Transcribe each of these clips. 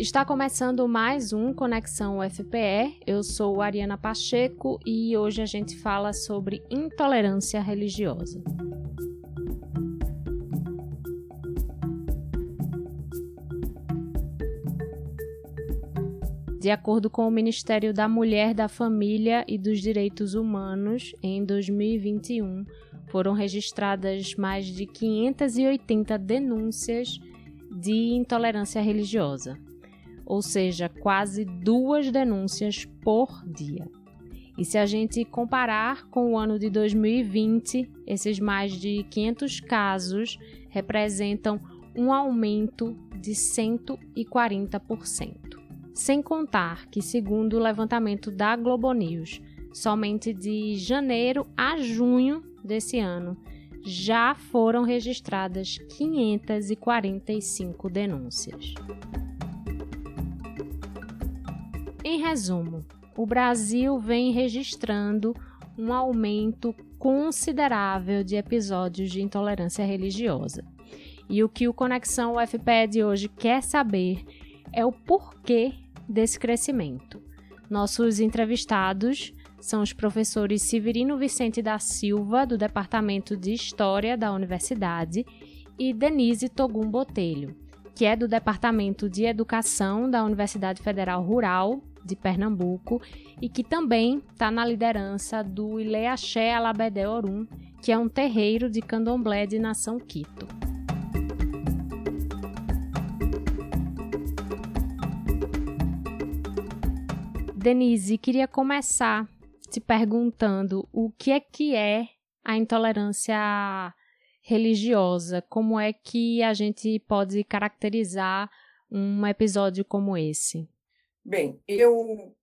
Está começando mais um Conexão UFPE. Eu sou Ariana Pacheco e hoje a gente fala sobre intolerância religiosa. De acordo com o Ministério da Mulher, da Família e dos Direitos Humanos, em 2021 foram registradas mais de 580 denúncias de intolerância religiosa, ou seja, quase duas denúncias por dia. E se a gente comparar com o ano de 2020, esses mais de 500 casos representam um aumento de 140%. Sem contar que, segundo o levantamento da Globo News, somente de janeiro a junho desse ano já foram registradas 545 denúncias. Em resumo, o Brasil vem registrando um aumento considerável de episódios de intolerância religiosa. E o que o Conexão UFPE de hoje quer saber é o porquê desse crescimento. Nossos entrevistados são os professores Severino Vicente da Silva, do Departamento de História da Universidade, e Denise Togum Botelho, que é do Departamento de Educação da Universidade Federal Rural de Pernambuco e que também está na liderança do Ileaxé Alabedé Orum, que é um terreiro de candomblé de Nação Quito. Denise, queria começar te perguntando o que é que é a intolerância religiosa, como é que a gente pode caracterizar um episódio como esse? Bem, eu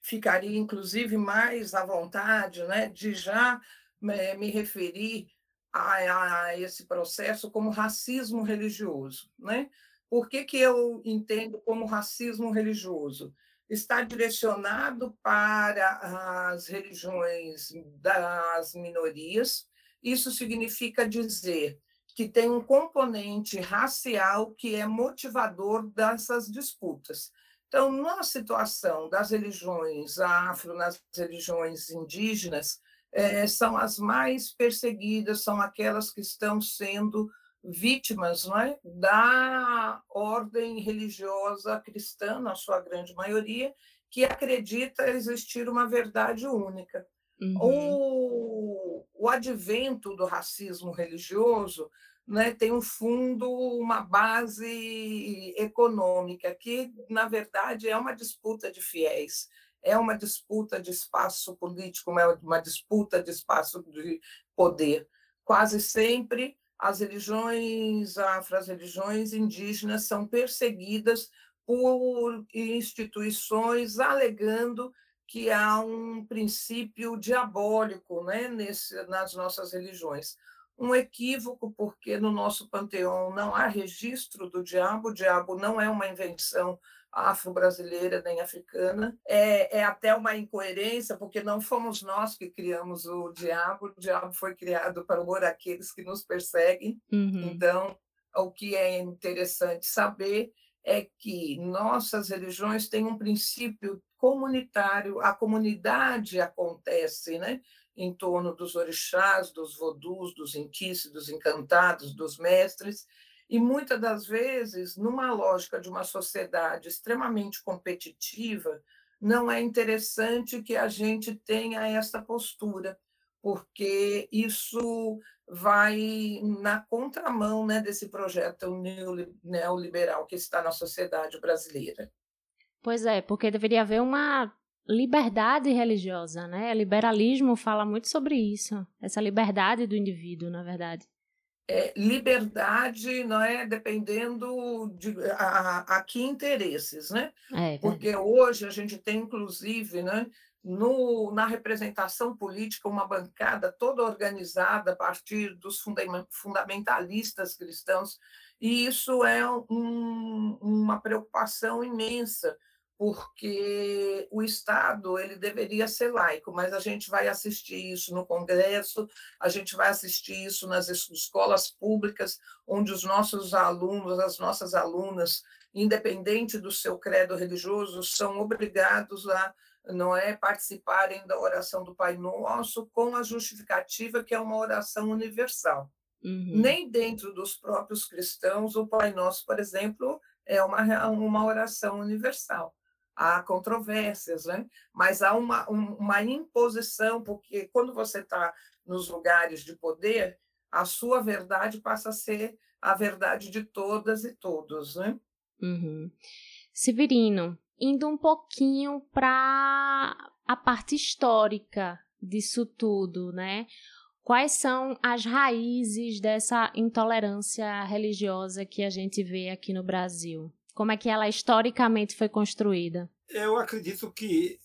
ficaria inclusive mais à vontade né, de já é, me referir a, a, esse processo como racismo religioso. Né? Por que, que eu entendo como racismo religioso? está direcionado para as religiões das minorias. Isso significa dizer que tem um componente racial que é motivador dessas disputas. Então, na situação das religiões afro, nas religiões indígenas, é, são as mais perseguidas, são aquelas que estão sendo vítimas não é, da ordem religiosa cristã, na sua grande maioria, que acredita existir uma verdade única. Uhum. O, o advento do racismo religioso né, tem um fundo, uma base econômica, que, na verdade, é uma disputa de fiéis, é uma disputa de espaço político, é uma disputa de espaço de poder. Quase sempre as religiões afro, as religiões indígenas são perseguidas por instituições alegando que há um princípio diabólico né, nesse, nas nossas religiões. Um equívoco, porque no nosso panteão não há registro do diabo, o diabo não é uma invenção afro-brasileira nem africana. É, é até uma incoerência, porque não fomos nós que criamos o diabo, o diabo foi criado para por aqueles que nos perseguem. Uhum. Então, o que é interessante saber é que nossas religiões têm um princípio comunitário, a comunidade acontece, né? Em torno dos orixás, dos vodus, dos inquices, dos encantados, dos mestres, e muitas das vezes, numa lógica de uma sociedade extremamente competitiva, não é interessante que a gente tenha essa postura, porque isso vai na contramão né, desse projeto neoliberal que está na sociedade brasileira. Pois é, porque deveria haver uma liberdade religiosa, né? O liberalismo fala muito sobre isso, essa liberdade do indivíduo, na verdade é, liberdade não é dependendo de a, a que interesses, né? É, Porque hoje a gente tem, inclusive, né, no, na representação política, uma bancada toda organizada a partir dos fundamentalistas cristãos, e isso é um, uma preocupação imensa, porque o Estado ele deveria ser laico, mas a gente vai assistir isso no Congresso, a gente vai assistir isso nas escolas públicas, onde os nossos alunos, as nossas alunas independente do seu credo religioso, são obrigados a não é participarem da oração do Pai Nosso com a justificativa que é uma oração universal. Uhum. Nem dentro dos próprios cristãos o Pai Nosso, por exemplo, é uma, uma oração universal. Há controvérsias, né? mas há uma, uma imposição, porque quando você está nos lugares de poder, a sua verdade passa a ser a verdade de todas e todos. Né? Uhum. Severino, indo um pouquinho para a parte histórica disso tudo, né? Quais são as raízes dessa intolerância religiosa que a gente vê aqui no Brasil? Como é que ela historicamente foi construída? Eu acredito que,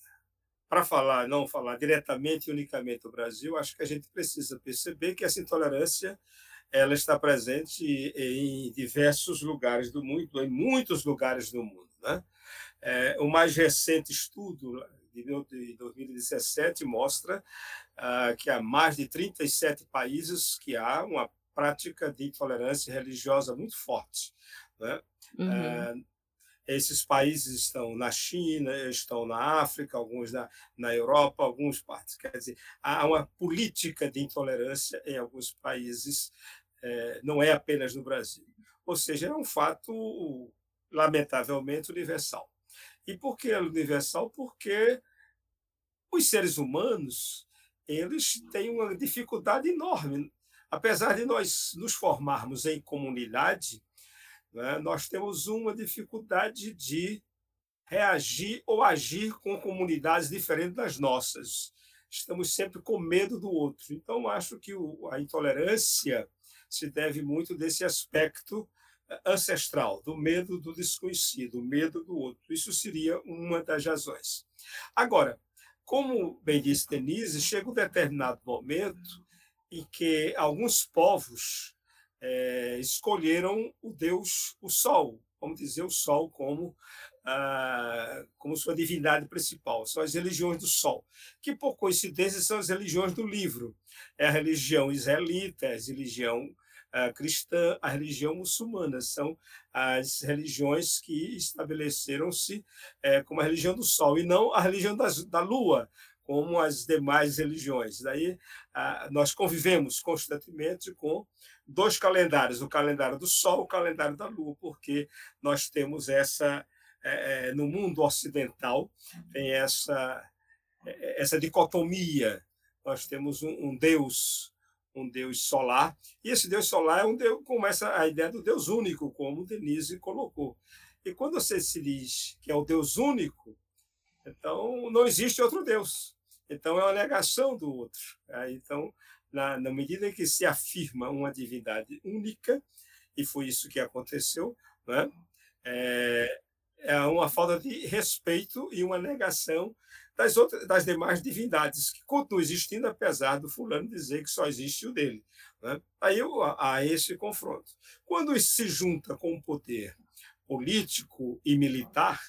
para falar, não falar diretamente e unicamente do Brasil, acho que a gente precisa perceber que essa intolerância ela está presente em diversos lugares do mundo, em muitos lugares do mundo. Né? É, o mais recente estudo de 2017 mostra ah, que há mais de 37 países que há uma prática de intolerância religiosa muito forte. Né? Uhum. Ah, esses países estão na China, estão na África, alguns na, na Europa, alguns partes. Quer dizer, há uma política de intolerância em alguns países, é, não é apenas no Brasil. Ou seja, é um fato, lamentavelmente, universal. E por que é universal? Porque os seres humanos eles têm uma dificuldade enorme. Apesar de nós nos formarmos em comunidade, né, nós temos uma dificuldade de reagir ou agir com comunidades diferentes das nossas. Estamos sempre com medo do outro. Então, acho que a intolerância se deve muito desse aspecto ancestral, do medo do desconhecido, medo do outro. Isso seria uma das razões. Agora, como bem disse Denise, chega um determinado momento em que alguns povos é, escolheram o Deus, o Sol, vamos dizer o Sol como ah, como sua divindade principal. São as religiões do Sol, que por coincidência são as religiões do livro. É a religião israelita, a religião a cristã, a religião muçulmana. São as religiões que estabeleceram-se é, como a religião do Sol, e não a religião das, da Lua, como as demais religiões. Daí nós convivemos constantemente com dois calendários, o calendário do Sol o calendário da Lua, porque nós temos essa, é, é, no mundo ocidental, tem essa, essa dicotomia. Nós temos um, um Deus um deus solar, e esse deus solar é um deus, começa a ideia do deus único, como Denise colocou. E quando você se diz que é o deus único, então não existe outro deus. Então é uma negação do outro. Então, na, na medida que se afirma uma divindade única, e foi isso que aconteceu, né? é, é uma falta de respeito e uma negação das, outras, das demais divindades, que continuam existindo, apesar do fulano dizer que só existe o dele. Né? Aí há esse confronto. Quando isso se junta com o poder político e militar,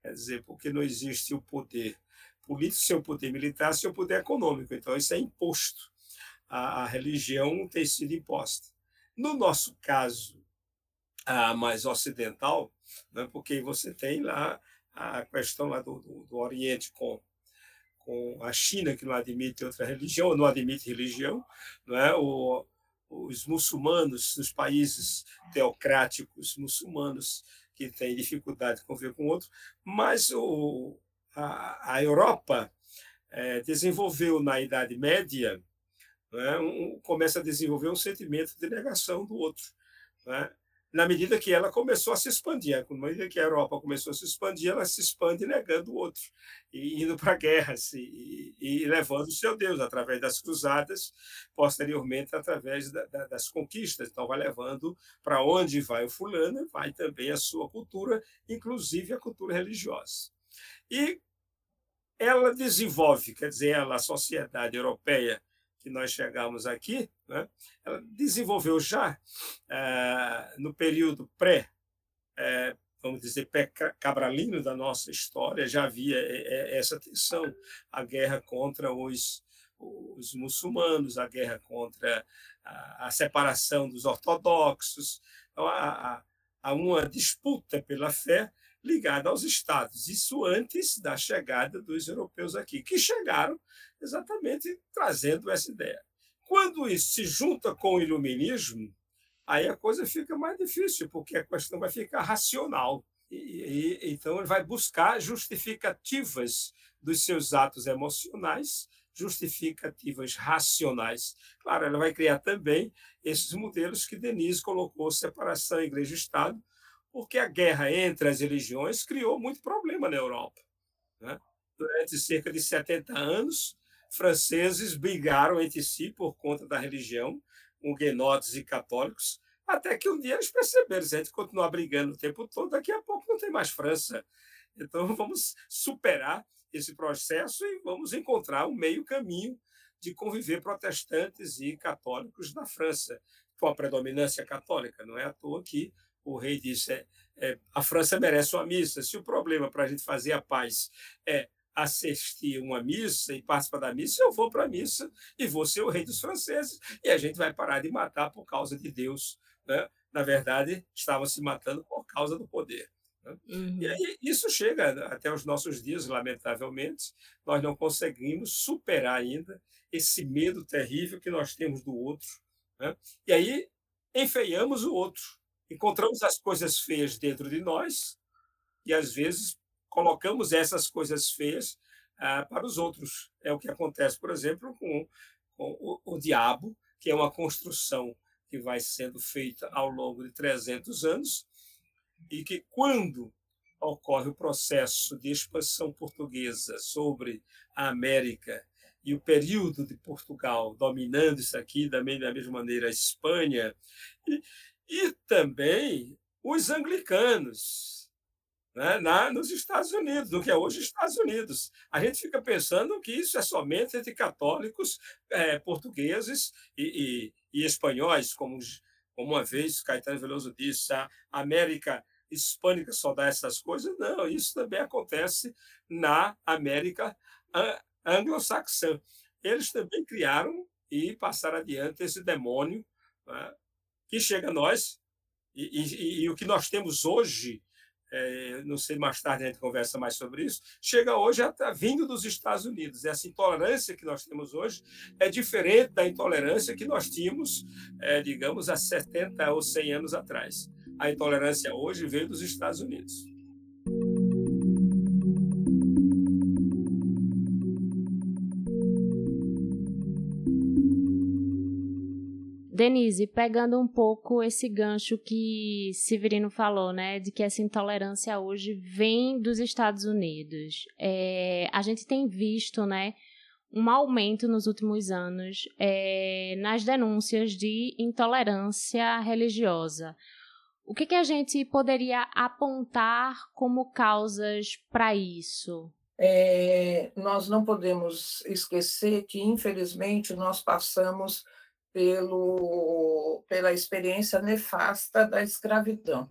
quer dizer, porque não existe o poder político sem o poder militar, sem o poder econômico. Então, isso é imposto. A, a religião tem sido imposta. No nosso caso, a mais ocidental, né, porque você tem lá a questão lá do, do, do Oriente com com a China, que não admite outra religião, não admite religião, não é? O, os muçulmanos, os países teocráticos muçulmanos, que têm dificuldade de conviver com outro, mas o, a, a Europa é, desenvolveu na Idade Média, é? um, começa a desenvolver um sentimento de negação do outro. É? na medida que ela começou a se expandir. Na medida que a Europa começou a se expandir, ela se expande negando o outro, e indo para guerras e, e, levando o seu Deus através das cruzadas, posteriormente através da, da, das conquistas. Então, vai levando para onde vai o fulano, vai também a sua cultura, inclusive a cultura religiosa. E ela desenvolve, quer dizer, ela, a sociedade europeia, que nós chegamos aqui, né, ela desenvolveu já é, no período pré, é, vamos dizer, pré-cabralino da nossa história, já havia é, essa tensão, a guerra contra os, os muçulmanos, a guerra contra a, a separação dos ortodoxos. Então, a, a uma disputa pela fé ligada aos estados. Isso antes da chegada dos europeus aqui, que chegaram exatamente trazendo essa ideia. Quando isso se junta com o iluminismo, aí a coisa fica mais difícil, porque a questão vai ficar racional. E, e, então ele vai buscar justificativas dos seus atos emocionais, justificativas racionais. Claro, ela vai criar também esses modelos que Denise colocou, separação igreja-estado, porque a guerra entre as religiões criou muito problema na Europa. Né? Durante cerca de 70 anos, franceses brigaram entre si por conta da religião, huguenotes e católicos, até que um dia eles perceberam, se a gente continuar brigando o tempo todo, daqui a pouco não tem mais França. Então vamos superar esse processo e vamos encontrar um meio caminho de conviver protestantes e católicos na França, com a predominância católica. Não é à toa que o rei disse: é, é, a França merece uma missa. Se o problema para a gente fazer a paz é assistir uma missa e participar da missa, eu vou para a missa e vou ser o rei dos franceses e a gente vai parar de matar por causa de Deus. Né? Na verdade, estavam se matando por causa do poder. Né? Uhum. E aí, isso chega até os nossos dias, lamentavelmente, nós não conseguimos superar ainda esse medo terrível que nós temos do outro. Né? E aí enfeiamos o outro, encontramos as coisas feias dentro de nós e às vezes colocamos essas coisas feias ah, para os outros. É o que acontece, por exemplo, com, com o, o, diabo, que é uma construção que vai sendo feita ao longo de 300 anos e que, quando ocorre o processo de expansão portuguesa sobre a América e o período de Portugal dominando isso aqui, também da mesma maneira a Espanha, e também os anglicanos, né, na, nos Estados Unidos, no que é hoje Estados Unidos. A gente fica pensando que isso é somente entre católicos é, portugueses e, e, e, espanhóis, como, como uma vez Caetano Veloso disse, a América hispânica só dá essas coisas. Não, isso também acontece na América anglo-saxã. Eles também criaram e passaram adiante esse demônio né, que chega a nós, e, e, e o que nós temos hoje é, não sei, mais tarde a gente conversa mais sobre isso, chega hoje tá vindo dos Estados Unidos. Essa intolerância que nós temos hoje é diferente da intolerância que nós tínhamos, é, digamos, há 70 ou 100 anos atrás. A intolerância hoje veio dos Estados Unidos. Denise, pegando um pouco esse gancho que Severino falou, né, de que essa intolerância hoje vem dos Estados Unidos. É, a gente tem visto, né, um aumento nos últimos anos é, nas denúncias de intolerância religiosa. O que, que a gente poderia apontar como causas para isso? É, nós não podemos esquecer que, infelizmente, nós passamos pelo, pela experiência nefasta da escravidão.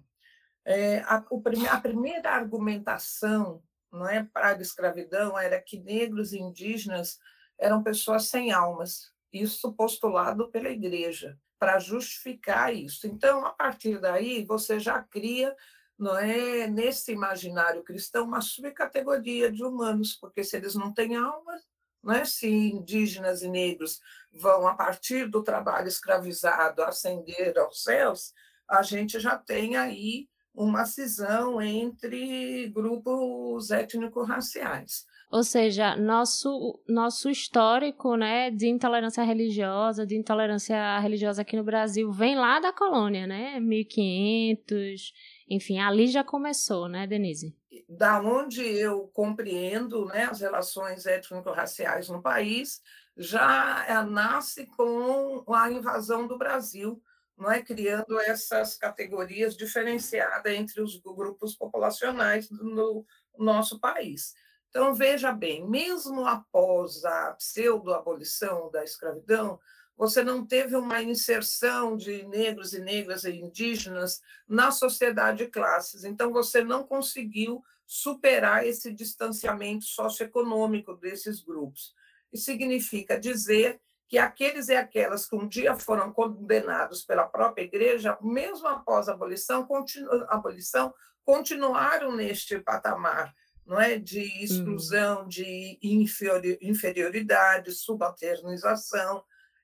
É, a, o, a primeira argumentação não é, para a escravidão era que negros e indígenas eram pessoas sem almas, isso postulado pela igreja, para justificar isso. Então, a partir daí, você já cria não é nesse imaginário cristão uma subcategoria de humanos, porque se eles não têm alma, né? se indígenas e negros vão, a partir do trabalho escravizado, ascender aos céus, a gente já tem aí uma cisão entre grupos étnico-raciais. Ou seja, nosso, nosso histórico né, de intolerância religiosa, de intolerância religiosa aqui no Brasil, vem lá da colônia, né? 1500, enfim, ali já começou, né, Denise? Da onde eu compreendo né, as relações étnico-raciais no país, já eh, nasce com a invasão do Brasil, não é criando essas categorias diferenciadas entre os grupos populacionais no nosso país. Então, veja bem, mesmo após a pseudo-abolição da escravidão, você não teve uma inserção de negros e negras e indígenas na sociedade de classes. Então, você não conseguiu superar esse distanciamento socioeconômico desses grupos. Isso significa dizer que aqueles e aquelas que um dia foram condenados pela própria igreja, mesmo após a abolição, continu, abolição continuaram neste patamar não é de exclusão, de inferioridade, subalternização,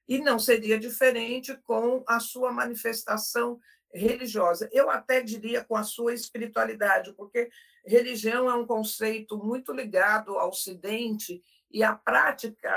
e não seria diferente com a sua manifestação religiosa. Eu até diria com a sua espiritualidade, porque religião é um conceito muito ligado ao Ocidente e a prática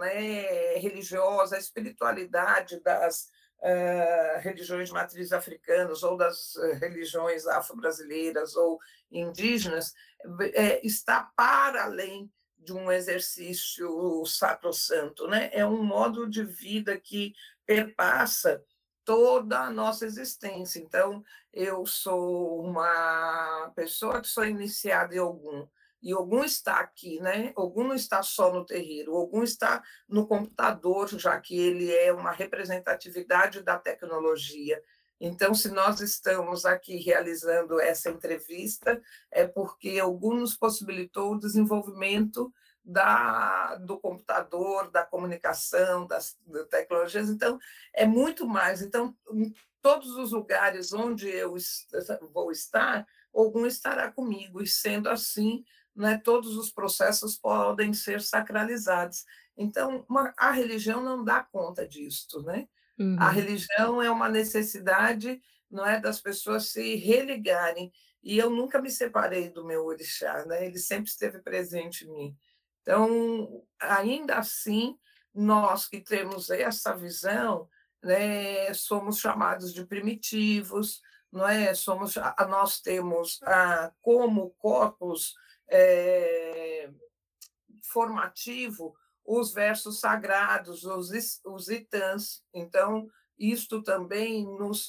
né, religiosa, a espiritualidade das uh, religiões de matriz africanas ou das uh, religiões afro-brasileiras ou indígenas uh, está para além de um exercício sacrosanto, né? É um modo de vida que perpassa toda a nossa existência. Então, eu sou uma pessoa que sou iniciada em algum, e algum está aqui, né? Algum não está só no terreiro, algum está no computador, já que ele é uma representatividade da tecnologia. Então, se nós estamos aqui realizando essa entrevista, é porque algum nos possibilitou o desenvolvimento da, do computador, da comunicação, das, das tecnologias. Então, é muito mais. Então, em todos os lugares onde eu vou estar, algum estará comigo, e sendo assim, né, todos os processos podem ser sacralizados. Então, uma, a religião não dá conta disso, né? Uhum. A religião é uma necessidade, não é, das pessoas se religarem. E eu nunca me separei do meu orixá, né? Ele sempre esteve presente em mim. Então, ainda assim, nós que temos essa visão, né, somos chamados de primitivos, não é? Somos, nós temos ah, como corpos é, formativo os versos sagrados, os, os itãs. Então, isto também nos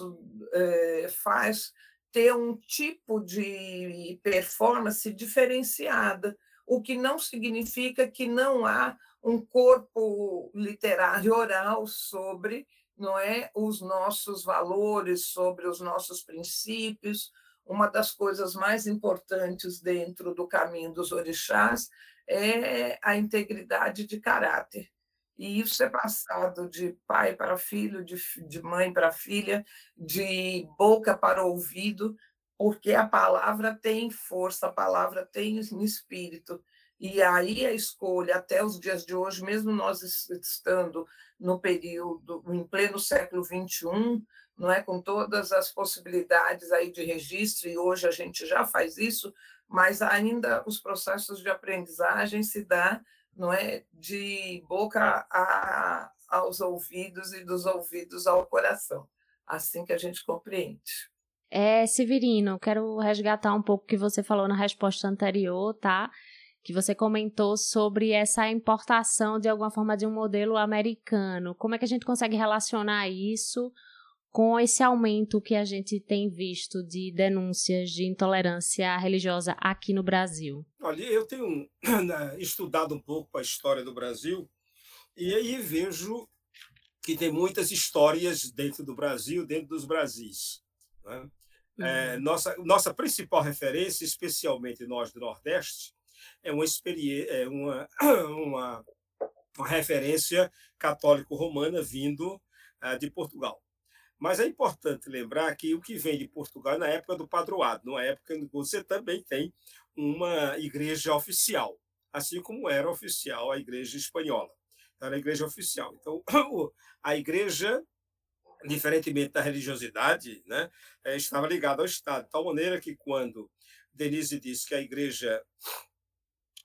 é, faz ter um tipo de performance diferenciada, o que não significa que não há um corpo literário oral sobre não é os nossos valores, sobre os nossos princípios, uma das coisas mais importantes dentro do caminho dos orixás é a integridade de caráter. E isso é passado de pai para filho, de, de mãe para filha, de boca para ouvido, porque a palavra tem força, a palavra tem espírito. E aí a escolha, até os dias de hoje, mesmo nós estando no período, em pleno século XXI, não é com todas as possibilidades aí de registro e hoje a gente já faz isso, mas ainda os processos de aprendizagem se dá, não é, de boca a, aos ouvidos e dos ouvidos ao coração, assim que a gente compreende. É, Severino, quero resgatar um pouco o que você falou na resposta anterior, tá? Que você comentou sobre essa importação de alguma forma de um modelo americano. Como é que a gente consegue relacionar isso com esse aumento que a gente tem visto de denúncias de intolerância religiosa aqui no Brasil? Olha, eu tenho né, estudado um pouco a história do Brasil e aí vejo que tem muitas histórias dentro do Brasil, dentro dos Brasis. Né? É, uhum. nossa, nossa principal referência, especialmente nós do Nordeste, é uma, é uma, uma, uma referência católico-romana vindo uh, de Portugal. Mas é importante lembrar que o que vem de Portugal é na época do padroado, numa época em que você também tem uma igreja oficial, assim como era oficial a igreja espanhola. Era a igreja oficial. Então, a igreja, diferentemente da religiosidade, né, eh, estava ligada ao Estado, de tal maneira que quando Denise disse que a igreja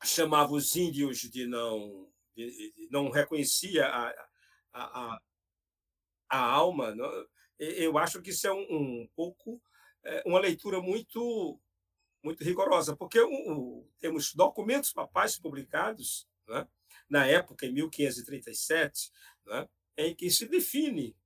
chamava os índios de não de, não reconhecia a, a, a, a alma, não, eu acho que isso é um, um pouco é, uma leitura muito muito rigorosa, porque um, temos documentos papais publicados né, na época, em 1537, né, em que se define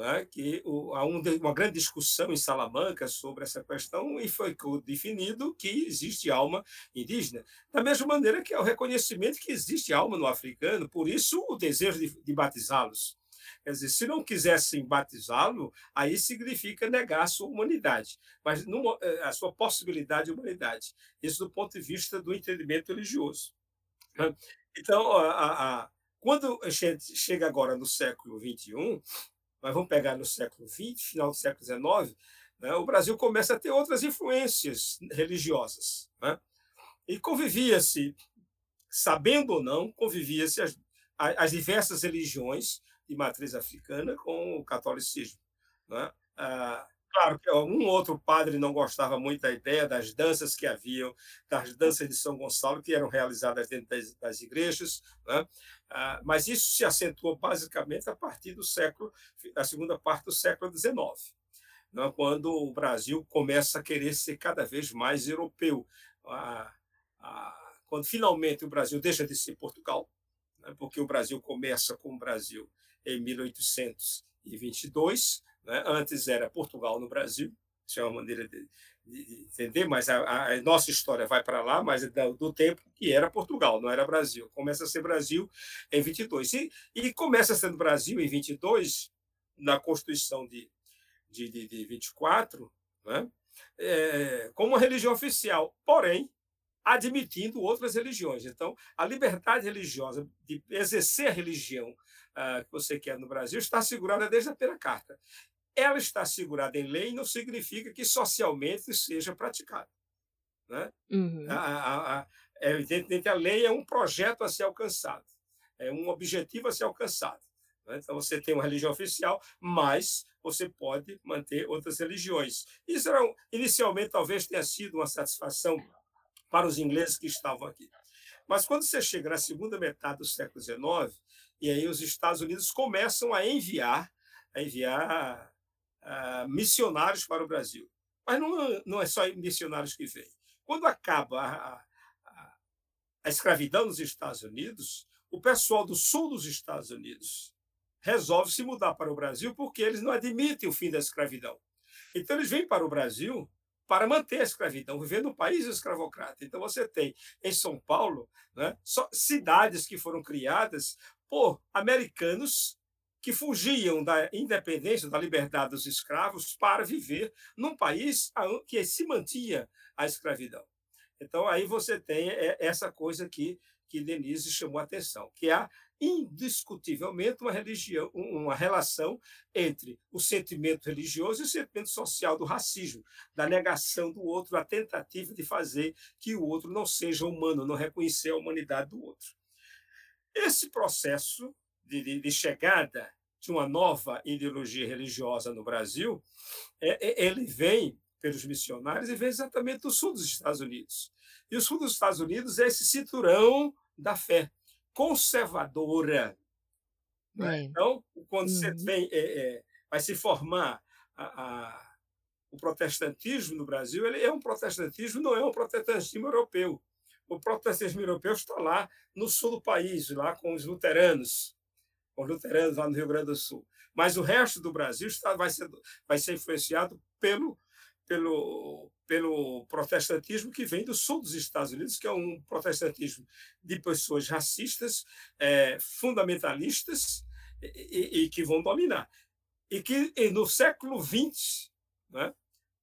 né, que o, há um, uma grande discussão em Salamanca sobre essa questão e foi definido que existe alma indígena. Da mesma maneira que é o reconhecimento que existe alma no africano, por isso o desejo de, de batizá-los. Quer dizer, se não quisessem batizá-lo, aí significa negar a sua humanidade, mas numa, eh, a sua possibilidade de humanidade. Isso do ponto de vista do entendimento religioso. Então, a, a, Quando a gente chega agora no século XXI, mas vamos pegar no século XX, final do século XIX, né, o Brasil começa a ter outras influências religiosas. Né? E convivia-se, sabendo ou não, convivia-se as, as diversas religiões de matriz africana com o catolicismo. Né? Ah, claro que um outro padre não gostava muito da ideia das danças que haviam, das danças de São Gonçalo, que eram realizadas dentro das, das igrejas, né? Ah, mas isso se acentuou basicamente a partir do século, da segunda parte do século XIX, né? quando o Brasil começa a querer ser cada vez mais europeu. Ah, ah, quando finalmente o Brasil deixa de ser Portugal, né? porque o Brasil começa com o Brasil em 1822, né? Antes era Portugal no Brasil, isso é uma maneira de entender, mas a, a, nossa história vai para lá, mas do, do, tempo que era Portugal, não era Brasil. Começa a ser Brasil em 22. E, e começa sendo Brasil em 22, na Constituição de, de, de, de 24, né? É, como uma religião oficial, porém admitindo outras religiões. Então, a liberdade religiosa de exercer a religião uh, que você quer no Brasil está assegurada desde a primeira carta ela está segurada em lei não significa que socialmente seja praticada. Né? Uhum. A, a, a, é, evidentemente, a lei é um projeto a ser alcançado, é um objetivo a ser alcançado. Né? Então, você tem uma religião oficial, mas você pode manter outras religiões. Isso era, inicialmente, talvez tenha sido uma satisfação para os ingleses que estavam aqui. Mas quando você chega na segunda metade do século XIX, e aí os Estados Unidos começam a enviar, a enviar uh, missionários para o Brasil. Mas não, não é só missionários que vêm. Quando acaba a, a, a escravidão nos Estados Unidos, o pessoal do sul dos Estados Unidos resolve se mudar para o Brasil porque eles não admitem o fim da escravidão. Então, eles vêm para o Brasil para manter a escravidão, viver no país escravocrata. Então, você tem em São Paulo né, cidades que foram criadas por americanos que fugiam da independência, da liberdade dos escravos para viver num país que se mantinha a escravidão. Então, aí você tem essa coisa que, que Denise chamou a atenção, que há indiscutivelmente uma religião, uma relação entre o sentimento religioso e o sentimento social do racismo, da negação do outro, a tentativa de fazer que o outro não seja humano, não reconhecer a humanidade do outro. Esse processo de, de, de chegada de uma nova ideologia religiosa no Brasil, é, é, ele vem pelos missionários e vem exatamente do sul dos Estados Unidos. E o sul dos Estados Unidos é esse cinturão da fé conservadora. É. Então, quando uhum. você vem, é, é, vai se formar a, a, o protestantismo no Brasil, ele é um protestantismo, não é um protestantismo europeu. O protestantismo europeu está lá no sul do país, lá com os luteranos, os luteranos lá no Rio Grande do Sul. Mas o resto do Brasil está, vai, ser, vai ser influenciado pelo, pelo, pelo protestantismo que vem do sul dos Estados Unidos, que é um protestantismo de pessoas racistas, é, fundamentalistas e, e, que vão dominar. E que no século XX né,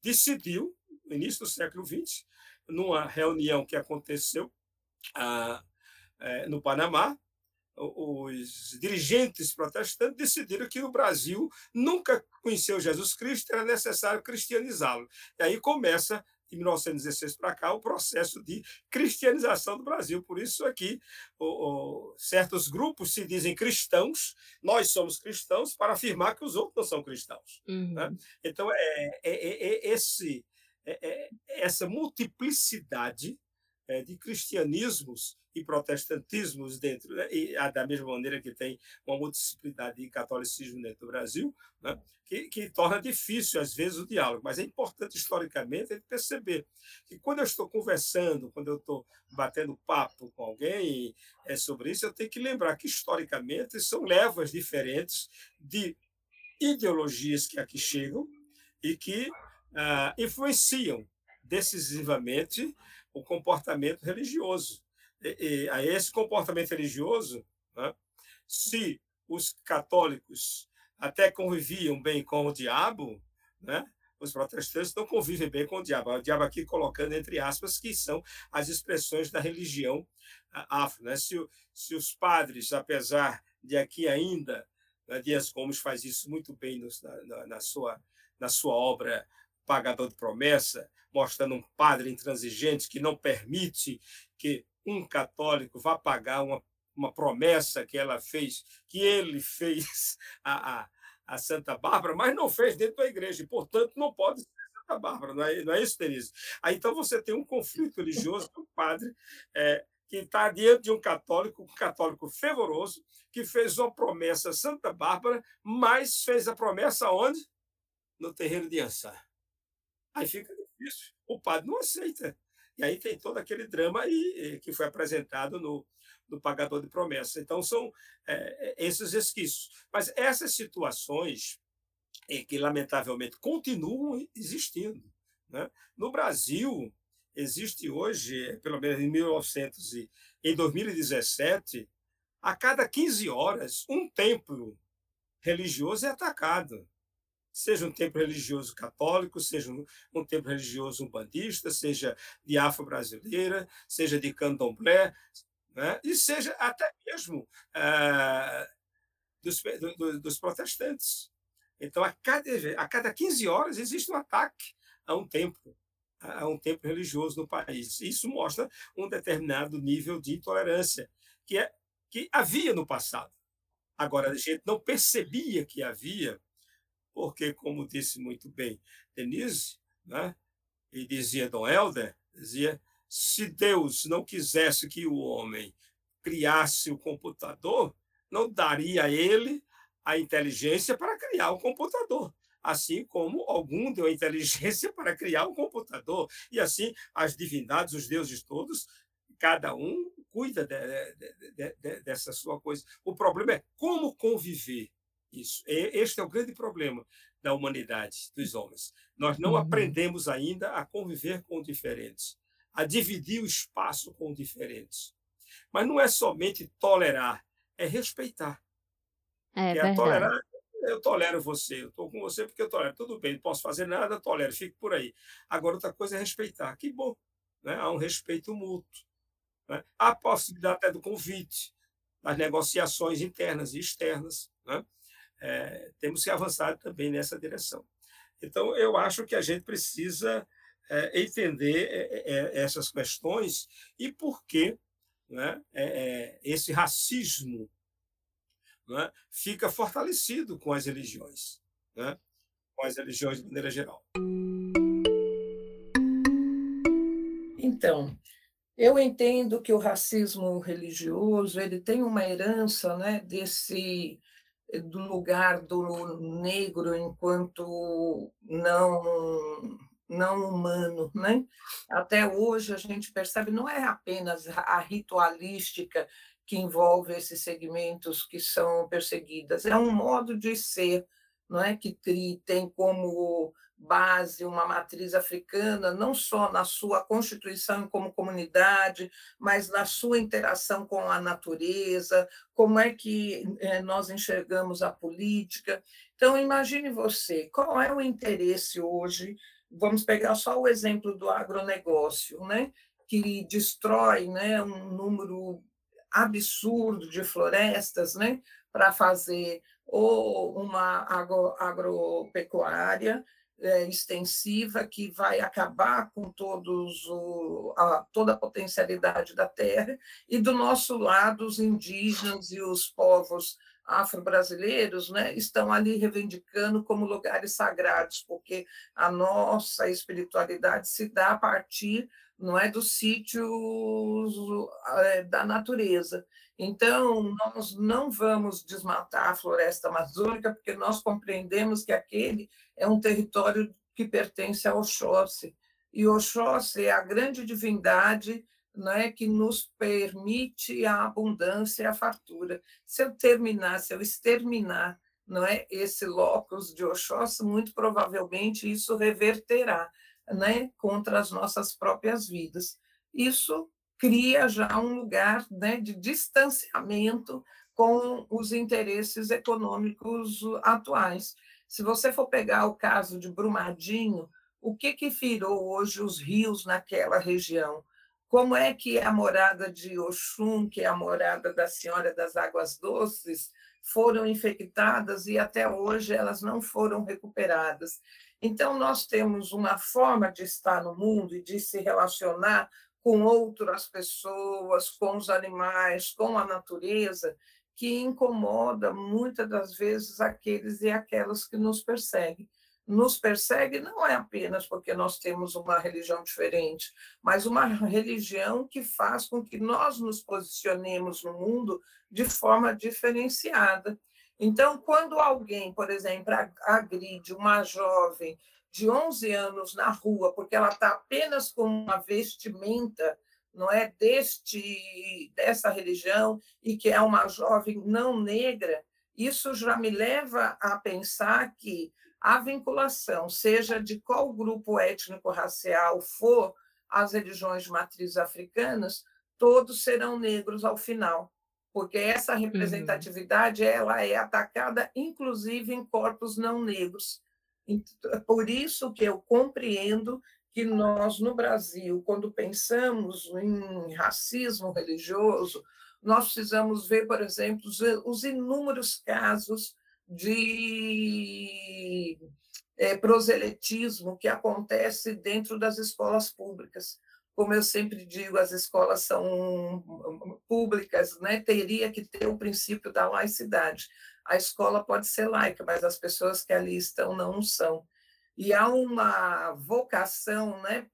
decidiu, no início do século XX, numa reunião que aconteceu ah, é, no Panamá, os dirigentes protestantes decidiram que o Brasil nunca conheceu Jesus Cristo, era necessário cristianizá-lo. E aí começa, de 1916 para cá, o processo de cristianização do Brasil. Por isso aqui, o, o, certos grupos se dizem cristãos, nós somos cristãos, para afirmar que os outros não são cristãos. Uhum. Né? Então, é, é, é, é esse, é, é, essa multiplicidade é, de cristianismos e protestantismos dentro, né? e da mesma maneira que tem uma multiplicidade de catolicismo dentro do Brasil, né? que, que torna difícil, às vezes, o diálogo. Mas é importante, historicamente, a perceber que quando eu estou conversando, quando eu estou batendo papo com alguém é, sobre isso, eu tenho que lembrar que, historicamente, são levas diferentes de ideologias que aqui chegam e que ah, influenciam decisivamente o comportamento religioso. E, e, a esse comportamento religioso, né, se os católicos até conviviam bem com o diabo, né, os protestantes não convivem bem com o diabo. O diabo aqui colocando entre aspas que são as expressões da religião afro. Né? Se, se os padres, apesar de aqui ainda, né, Dias Gomes faz isso muito bem no, na, na, sua, na sua obra Pagador de Promessa, mostrando um padre intransigente que não permite que um católico vá pagar uma, uma promessa que ela fez, que ele fez a, a, a Santa Bárbara, mas não fez dentro da igreja, e, portanto, não pode ser Santa Bárbara, não é, não é isso, Denise? Aí, então, você tem um conflito religioso com o padre é, que está diante de um católico, um católico fervoroso, que fez uma promessa a Santa Bárbara, mas fez a promessa onde? No terreiro de Ansar. Aí fica difícil. O padre não aceita. E aí tem todo aquele drama aí, que foi apresentado no, no Pagador de Promessas. Então, são é, esses resquícios. Mas essas situações, é, que lamentavelmente continuam existindo. Né? No Brasil, existe hoje, pelo menos em 1900 e em 2017, a cada 15 horas, um templo religioso é atacado. Seja um templo religioso católico, seja um, um templo religioso umbandista, seja de afro-brasileira, seja de candomblé, né? e seja até mesmo ah, dos, do, dos protestantes. Então, a cada, a cada 15 horas existe um ataque a um templo, a um templo religioso no país. Isso mostra um determinado nível de intolerância que, é, que havia no passado. Agora, a gente não percebia que havia, porque, como disse muito bem Denise, né? e dizia Dom Helder, dizia, se Deus não quisesse que o homem criasse o computador, não daria a ele a inteligência para criar o computador. Assim como algum deu a inteligência para criar o computador. E assim, as divindades, os deuses todos, cada um cuida de, de, de, dessa sua coisa. O problema é como conviver isso. Este é o grande problema da humanidade, dos homens. Nós não uhum. aprendemos ainda a conviver com diferentes, a dividir o espaço com diferentes. Mas não é somente tolerar, é respeitar. É, é tolerar. Eu tolero você, eu estou com você porque eu tolero. Tudo bem, não posso fazer nada, tolero, fico por aí. Agora, outra coisa é respeitar. Que bom. Né? Há um respeito mútuo. Né? Há a possibilidade até do convite, das negociações internas e externas. Né? É, temos que avançar também nessa direção. Então, eu acho que a gente precisa é, entender é, é essas questões e por que né, é, é, esse racismo né, fica fortalecido com as religiões, né, com as religiões de maneira geral. Então, eu entendo que o racismo religioso ele tem uma herança né, desse do lugar do negro enquanto não não humano, né? Até hoje a gente percebe não é apenas a ritualística que envolve esses segmentos que são perseguidas, é um modo de ser, não é que tem como base uma matriz africana, não só na sua constituição como comunidade, mas na sua interação com a natureza, como é que eh, nós enxergamos a política. Então, imagine você, qual é o interesse hoje Vamos pegar só o exemplo do agronegócio, né? que destrói né, um número absurdo de florestas né, para fazer ou uma agro, agropecuária é, extensiva que vai acabar com todos o, a, toda a potencialidade da terra, e do nosso lado, os indígenas e os povos afro-brasileiros né, estão ali reivindicando como lugares sagrados, porque a nossa espiritualidade se dá a partir não é dos sítios é, da natureza. Então, nós não vamos desmatar a floresta amazônica, porque nós compreendemos que aquele é um território que pertence ao Oxóssi. E Oxóssi é a grande divindade né, que nos permite a abundância e a fartura. Se eu terminar, se eu exterminar não é, esse locus de Oxóssi, muito provavelmente isso reverterá né, contra as nossas próprias vidas. Isso cria já um lugar né, de distanciamento com os interesses econômicos atuais. Se você for pegar o caso de Brumadinho, o que, que virou hoje os rios naquela região? Como é que a morada de Oxum, que é a morada da Senhora das Águas Doces, foram infectadas e até hoje elas não foram recuperadas. Então, nós temos uma forma de estar no mundo e de se relacionar com outras pessoas, com os animais, com a natureza, que incomoda muitas das vezes aqueles e aquelas que nos perseguem. Nos persegue não é apenas porque nós temos uma religião diferente, mas uma religião que faz com que nós nos posicionemos no mundo de forma diferenciada. Então, quando alguém, por exemplo, agride uma jovem de 11 anos na rua, porque ela está apenas com uma vestimenta não é deste dessa religião e que é uma jovem não negra, isso já me leva a pensar que a vinculação, seja de qual grupo étnico-racial for as religiões de matriz africanas, todos serão negros ao final, porque essa uhum. representatividade ela é atacada inclusive em corpos não negros. Por isso que eu compreendo que nós, no Brasil, quando pensamos em racismo religioso, nós precisamos ver, por exemplo, os inúmeros casos de é, proselitismo que acontece dentro das escolas públicas. Como eu sempre digo, as escolas são públicas, né? teria que ter o princípio da laicidade. A escola pode ser laica, mas as pessoas que ali estão não são e há uma vocação né,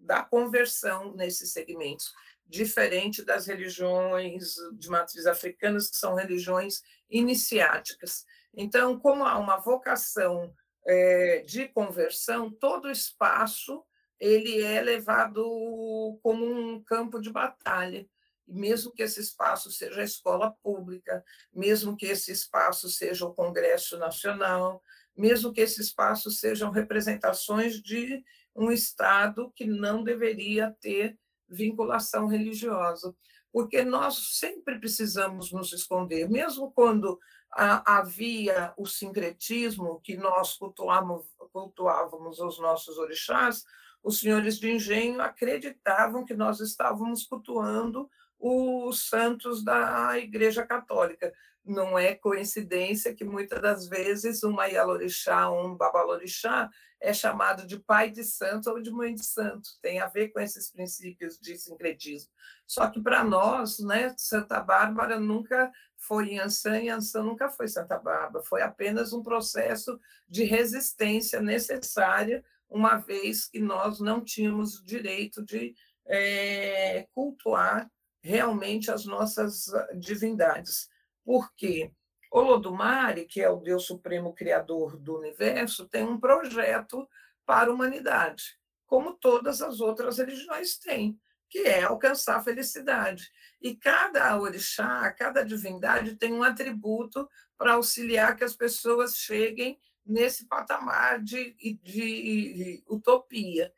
da conversão nesses segmentos, diferente das religiões de matriz africanas, que são religiões iniciáticas. Então, como há uma vocação é, de conversão, todo espaço ele é levado como um campo de batalha. Mesmo que esse espaço seja a escola pública, mesmo que esse espaço seja o Congresso Nacional, mesmo que esses espaços sejam representações de um Estado que não deveria ter vinculação religiosa, porque nós sempre precisamos nos esconder, mesmo quando havia o sincretismo que nós cultuávamos, cultuávamos os nossos orixás, os senhores de engenho acreditavam que nós estávamos cultuando os santos da Igreja Católica não é coincidência que muitas das vezes um Maialorixá ou um Babalorixá é chamado de pai de santo ou de mãe de santo. Tem a ver com esses princípios de sincretismo. Só que para nós, né, Santa Bárbara nunca foi Yansan e Yansan nunca foi Santa Bárbara. Foi apenas um processo de resistência necessária, uma vez que nós não tínhamos o direito de é, cultuar realmente as nossas divindades porque Olodumare, que é o Deus Supremo Criador do Universo, tem um projeto para a humanidade, como todas as outras religiões têm, que é alcançar a felicidade. E cada orixá, cada divindade tem um atributo para auxiliar que as pessoas cheguem nesse patamar de, de, de utopia.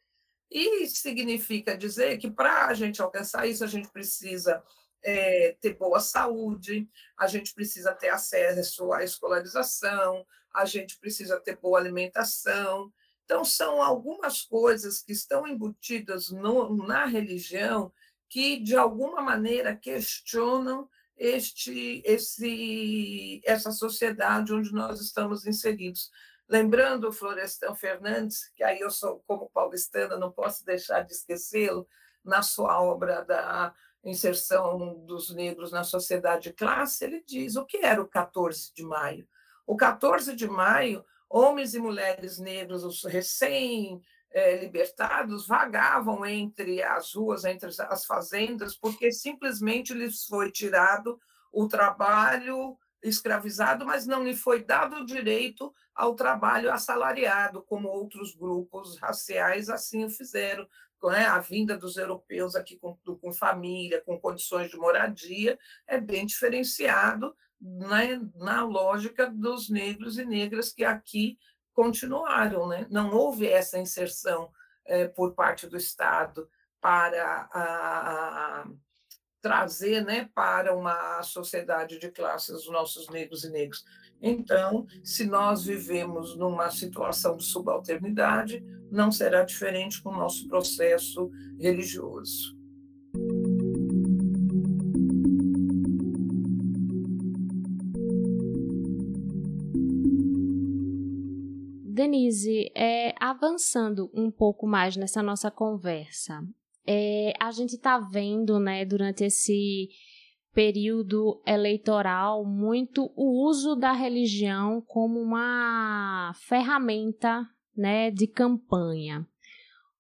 E significa dizer que para a gente alcançar isso, a gente precisa é, ter boa saúde, a gente precisa ter acesso à escolarização, a gente precisa ter boa alimentação. Então, são algumas coisas que estão embutidas no, na religião que, de alguma maneira, questionam este, esse, essa sociedade onde nós estamos inseridos. Lembrando o Florestan Fernandes, que aí eu sou, como paulistana, não posso deixar de esquecê-lo, na sua obra da inserção dos negros na sociedade de classe, ele diz o que era o 14 de maio. O 14 de maio, homens e mulheres negros, os recém-libertados, vagavam entre as ruas, entre as fazendas, porque simplesmente lhes foi tirado o trabalho escravizado, mas não lhe foi dado o direito ao trabalho assalariado, como outros grupos raciais assim o fizeram, né, a vinda dos europeus aqui com, com família, com condições de moradia, é bem diferenciado né, na lógica dos negros e negras que aqui continuaram. Né? Não houve essa inserção é, por parte do Estado para a, trazer né, para uma sociedade de classes os nossos negros e negras. Então, se nós vivemos numa situação de subalternidade, não será diferente com o nosso processo religioso. Denise, é, avançando um pouco mais nessa nossa conversa, é, a gente está vendo, né, durante esse período eleitoral, muito o uso da religião como uma ferramenta, né, de campanha.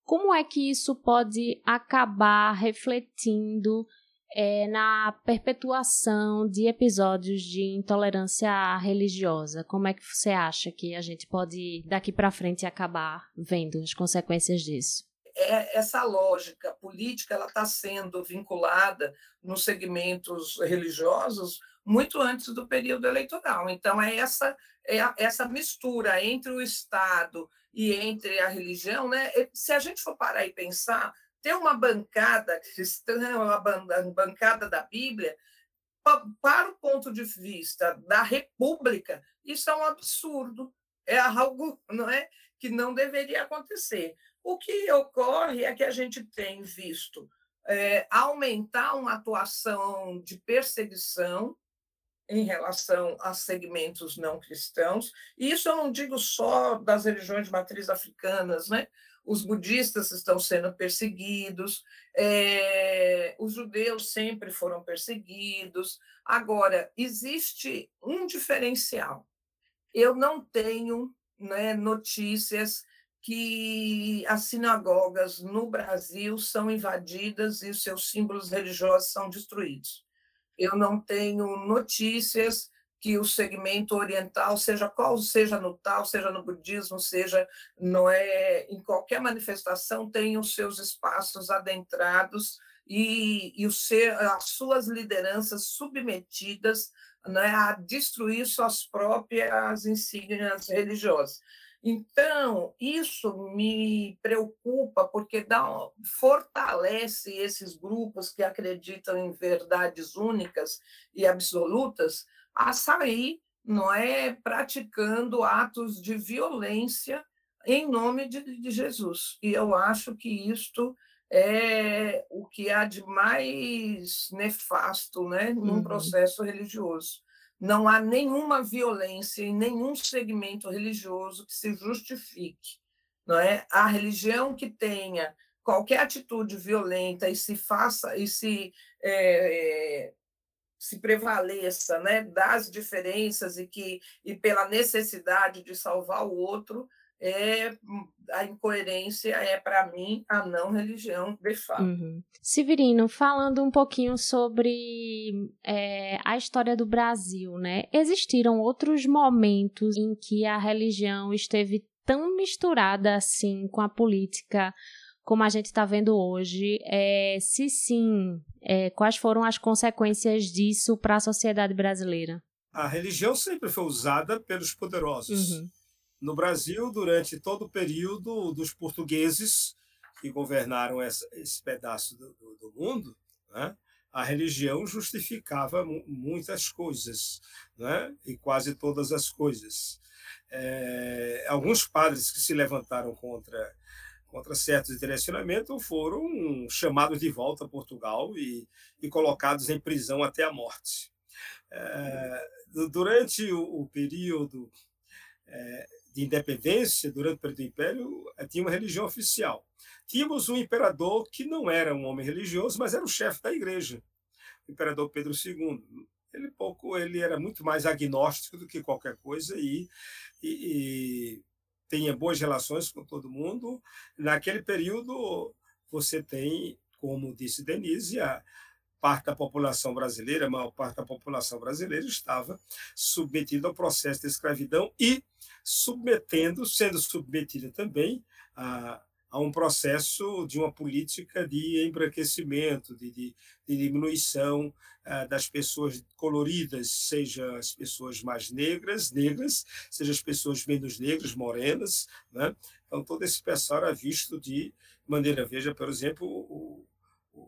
Como é que isso pode acabar refletindo é, na perpetuação de episódios de intolerância religiosa? Como é que você acha que a gente pode, daqui para frente, acabar vendo as consequências disso? É, essa lógica política ela está sendo vinculada nos segmentos religiosos muito antes do período eleitoral. Então, é essa, é essa mistura entre o Estado e entre a religião. Né? Se a gente for parar e pensar, ter uma bancada cristã, uma bancada da Bíblia, para o ponto de vista da República, isso é um absurdo, é algo não é, que não deveria acontecer. O que ocorre é que a gente tem visto é, aumentar uma atuação de perseguição em relação a segmentos não cristãos. E isso eu não digo só das religiões de matriz africanas, né? Os budistas estão sendo perseguidos, é, os judeus sempre foram perseguidos. Agora, existe um diferencial. Eu não tenho né, notícias que as sinagogas no Brasil são invadidas e seus símbolos religiosos são destruídos. Eu não tenho notícias que o segmento oriental, seja qual seja no tal, seja no budismo, seja não é em qualquer manifestação, tem os seus espaços adentrados e, e o ser, as suas lideranças submetidas né, a destruir suas próprias insígnias religiosas. Então, isso me preocupa, porque dá, fortalece esses grupos que acreditam em verdades únicas e absolutas a sair não é praticando atos de violência em nome de, de Jesus. E eu acho que isto é o que há de mais nefasto né, num uhum. processo religioso não há nenhuma violência em nenhum segmento religioso que se justifique. Não é? A religião que tenha qualquer atitude violenta e se faça e se é, se prevaleça né, das diferenças e que e pela necessidade de salvar o outro é a incoerência é para mim a não religião de fato. Uhum. Severino, falando um pouquinho sobre é, a história do Brasil, né? Existiram outros momentos em que a religião esteve tão misturada assim com a política como a gente está vendo hoje? É, se sim, é, quais foram as consequências disso para a sociedade brasileira? A religião sempre foi usada pelos poderosos. Uhum no Brasil durante todo o período dos portugueses que governaram essa, esse pedaço do, do, do mundo, né? a religião justificava muitas coisas, né? e quase todas as coisas. É, alguns padres que se levantaram contra contra certos direcionamentos foram chamados de volta a Portugal e, e colocados em prisão até a morte. É, durante o, o período é, de independência, durante o período do Império, eh, tinha uma religião oficial. Tínhamos um imperador que não era um homem religioso, mas era o chefe da igreja, o imperador Pedro II. Ele pouco, ele era muito mais agnóstico do que qualquer coisa e, e, e tinha boas relações com todo mundo. Naquele período, você tem, como disse Denise, a, parte da população brasileira, a maior parte da população brasileira estava submetida ao processo de escravidão e submetendo, sendo submetida também a, a um processo de uma política de embranquecimento, de, de, de diminuição uh, das pessoas coloridas, seja as pessoas mais negras, negras, seja as pessoas menos negras, morenas. Né? Então, todo esse pessoal era visto de maneira, veja, por exemplo, o, o,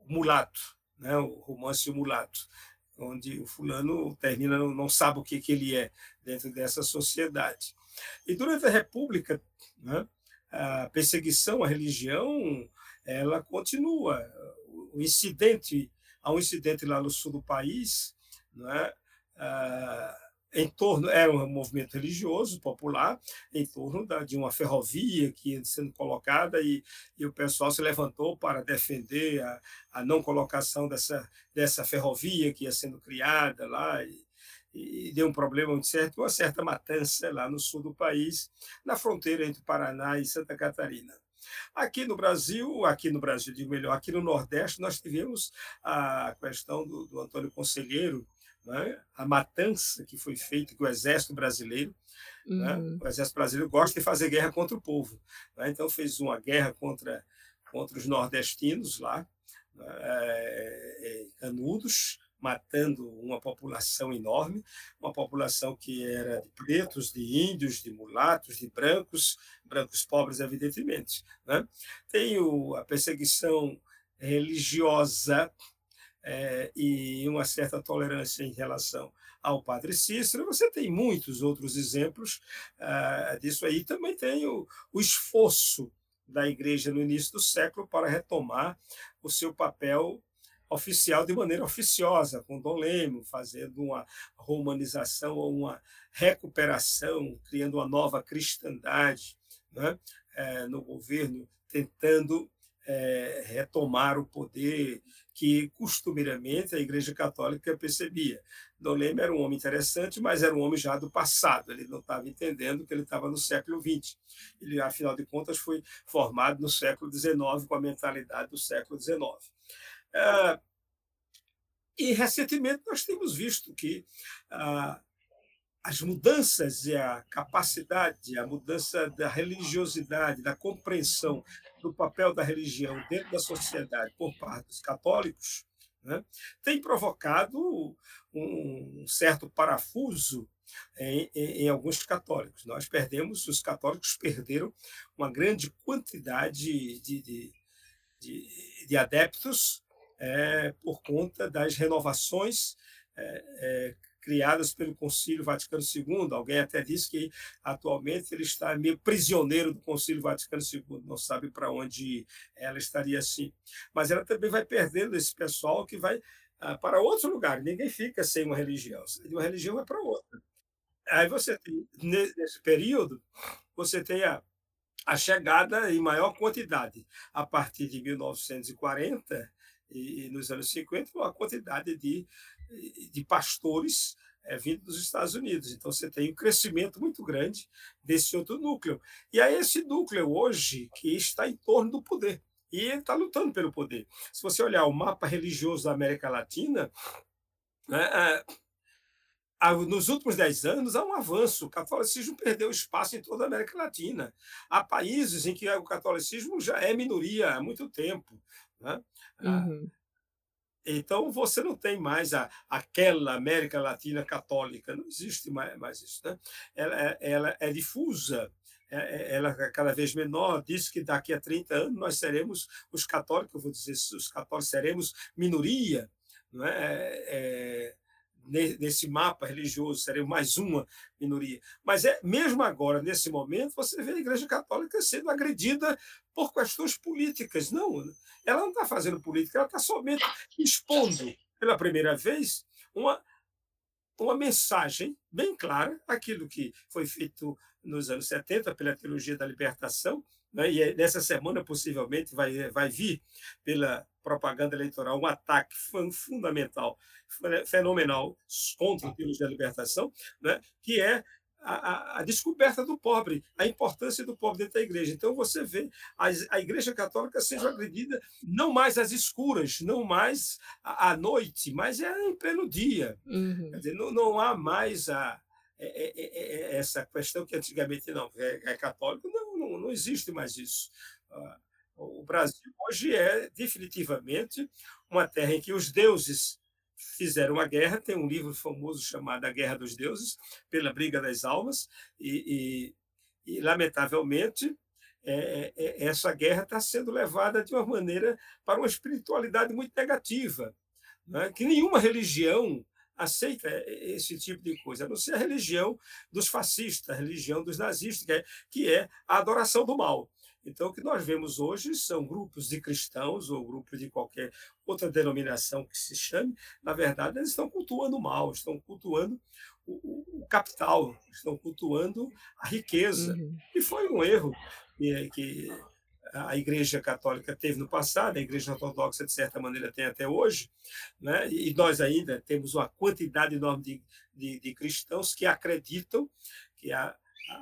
o mulato né? o romance O Mulato, onde o fulano termina, não, sabe o que, que ele é dentro dessa sociedade. E durante a República, né, a perseguição à religião ela continua. O incidente, há um incidente lá no sul do país, né, ah, em torno era um movimento religioso popular em torno da, de uma ferrovia que ia sendo colocada e, e o pessoal se levantou para defender a, a não colocação dessa dessa ferrovia que ia sendo criada lá e, e deu um problema muito certo, uma certa matança lá no sul do país, na fronteira entre Paraná e Santa Catarina. Aqui no Brasil, aqui no Brasil, digo melhor, aqui no Nordeste, nós tivemos a questão do, do Antônio Conselheiro, né? a matança que foi feita com o exército brasileiro. Né? Uhum. Né? O exército brasileiro gosta de fazer guerra contra o povo. Né? Então, fez uma guerra contra, contra os nordestinos lá, né? é, Canudos, matando uma população enorme, uma população que era de pretos, de índios, de mulatos, de brancos, brancos pobres, evidentemente. Né? Tem o, a perseguição religiosa é, e uma certa tolerância em relação ao padre Cícero. Você tem muitos outros exemplos uh, disso aí. Também tem o, o esforço da igreja no início do século para retomar o seu papel oficial de maneira oficiosa, com Dom Lemo, fazendo uma romanização ou uma recuperação, criando uma nova cristandade né? é, no governo, tentando é, retomar o poder que costumeiramente a Igreja Católica percebia. Dom Leme era um homem interessante, mas era um homem já do passado, ele não estava entendendo que ele estava no século XX. Ele, afinal de contas, foi formado no século XIX, com a mentalidade do século XIX. É, e, recentemente, nós temos visto que ah, as mudanças e a capacidade, a mudança da religiosidade, da compreensão do papel da religião dentro da sociedade por parte dos católicos, né, tem provocado um certo parafuso em, em, em, alguns católicos. Nós perdemos, os católicos perderam uma grande quantidade de, de, de, de adeptos é, por conta das renovações é, é, criadas pelo Concílio Vaticano II. Alguém até disse que atualmente ele está meio prisioneiro do Concílio Vaticano II, não sabe para onde ela estaria assim. Mas ela também vai perdendo esse pessoal que vai ah, para outro lugar. Ninguém fica sem uma religião. De uma religião vai para outra. Aí você tem, nesse período, você tem a, a chegada em maior quantidade, a partir de 1940 e, e nos anos 50, uma quantidade de de pastores é, vindo dos Estados Unidos. Então, você tem um crescimento muito grande desse outro núcleo. E é esse núcleo hoje que está em torno do poder. E ele está lutando pelo poder. Se você olhar o mapa religioso da América Latina, né, é, nos últimos dez anos há um avanço. O catolicismo perdeu espaço em toda a América Latina. Há países em que o catolicismo já é minoria há muito tempo. Né? Uhum. Então, você não tem mais a, aquela América Latina católica, não existe mais, mais isso. Né? Ela, é, ela é difusa, é, é, ela é cada vez menor. Diz que daqui a 30 anos nós seremos, os católicos, eu vou dizer, os católicos seremos minoria. Não é? é nesse mapa religioso, seremos mais uma minoria. Mas é mesmo agora, nesse momento, você vê a Igreja Católica sendo agredida por questões políticas. Não, ela não está fazendo política, ela está somente expondo, pela primeira vez, uma, uma mensagem bem clara, aquilo que foi feito nos anos 70 pela Teologia da Libertação, né? e é, nessa semana possivelmente vai, vai vir pela propaganda eleitoral um ataque fundamental, fenomenal contra o Teologia da Libertação, né? que é a, a, descoberta do pobre, a importância do pobre dentro da igreja. Então você vê a, a igreja católica sendo agredida não mais às escuras, não mais à, à noite, mas é em pleno dia. Uhum. Dizer, não, não há mais a, é, é, é, é, essa questão que antigamente não é, é católico, não, não, existe mais isso. Ah, o Brasil hoje é definitivamente uma terra em que os deuses fizeram uma guerra. Tem um livro famoso chamado A Guerra dos Deuses, pela briga das almas, e, e, e lamentavelmente é, é, essa guerra está sendo levada de uma maneira para uma espiritualidade muito negativa. né? que nenhuma religião aceita esse tipo de coisa, a não ser a religião dos fascistas, a religião dos nazistas, que é, que é a adoração do mal. Então, o que nós vemos hoje são grupos de cristãos ou grupos de qualquer outra denominação que se chame, na verdade, eles estão cultuando o mal, estão cultuando o, o capital, estão cultuando a riqueza. Uhum. E foi um erro que, que a Igreja Católica teve no passado, a Igreja Ortodoxa, de certa maneira, tem até hoje, né? e nós ainda temos uma quantidade enorme de, de, de cristãos que acreditam que a,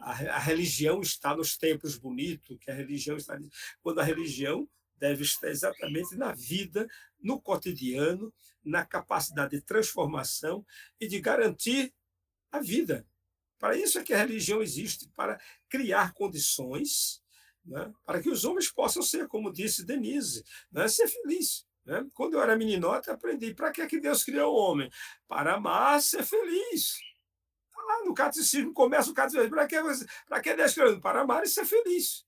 a, a, religião está nos templos bonitos, que a religião está. Quando a religião deve estar exatamente na vida, no cotidiano, na capacidade de transformação e de garantir a vida. Para isso é que a religião existe, para criar condições né, para que os homens possam ser, como disse Denise, né, ser feliz. Né? Quando eu era meninota, aprendi para que, é que Deus criou o homem? Para amar, ser feliz. Tá lá no catecismo, começa o catecismo, para que, para que Deus criou? Para amar e ser feliz.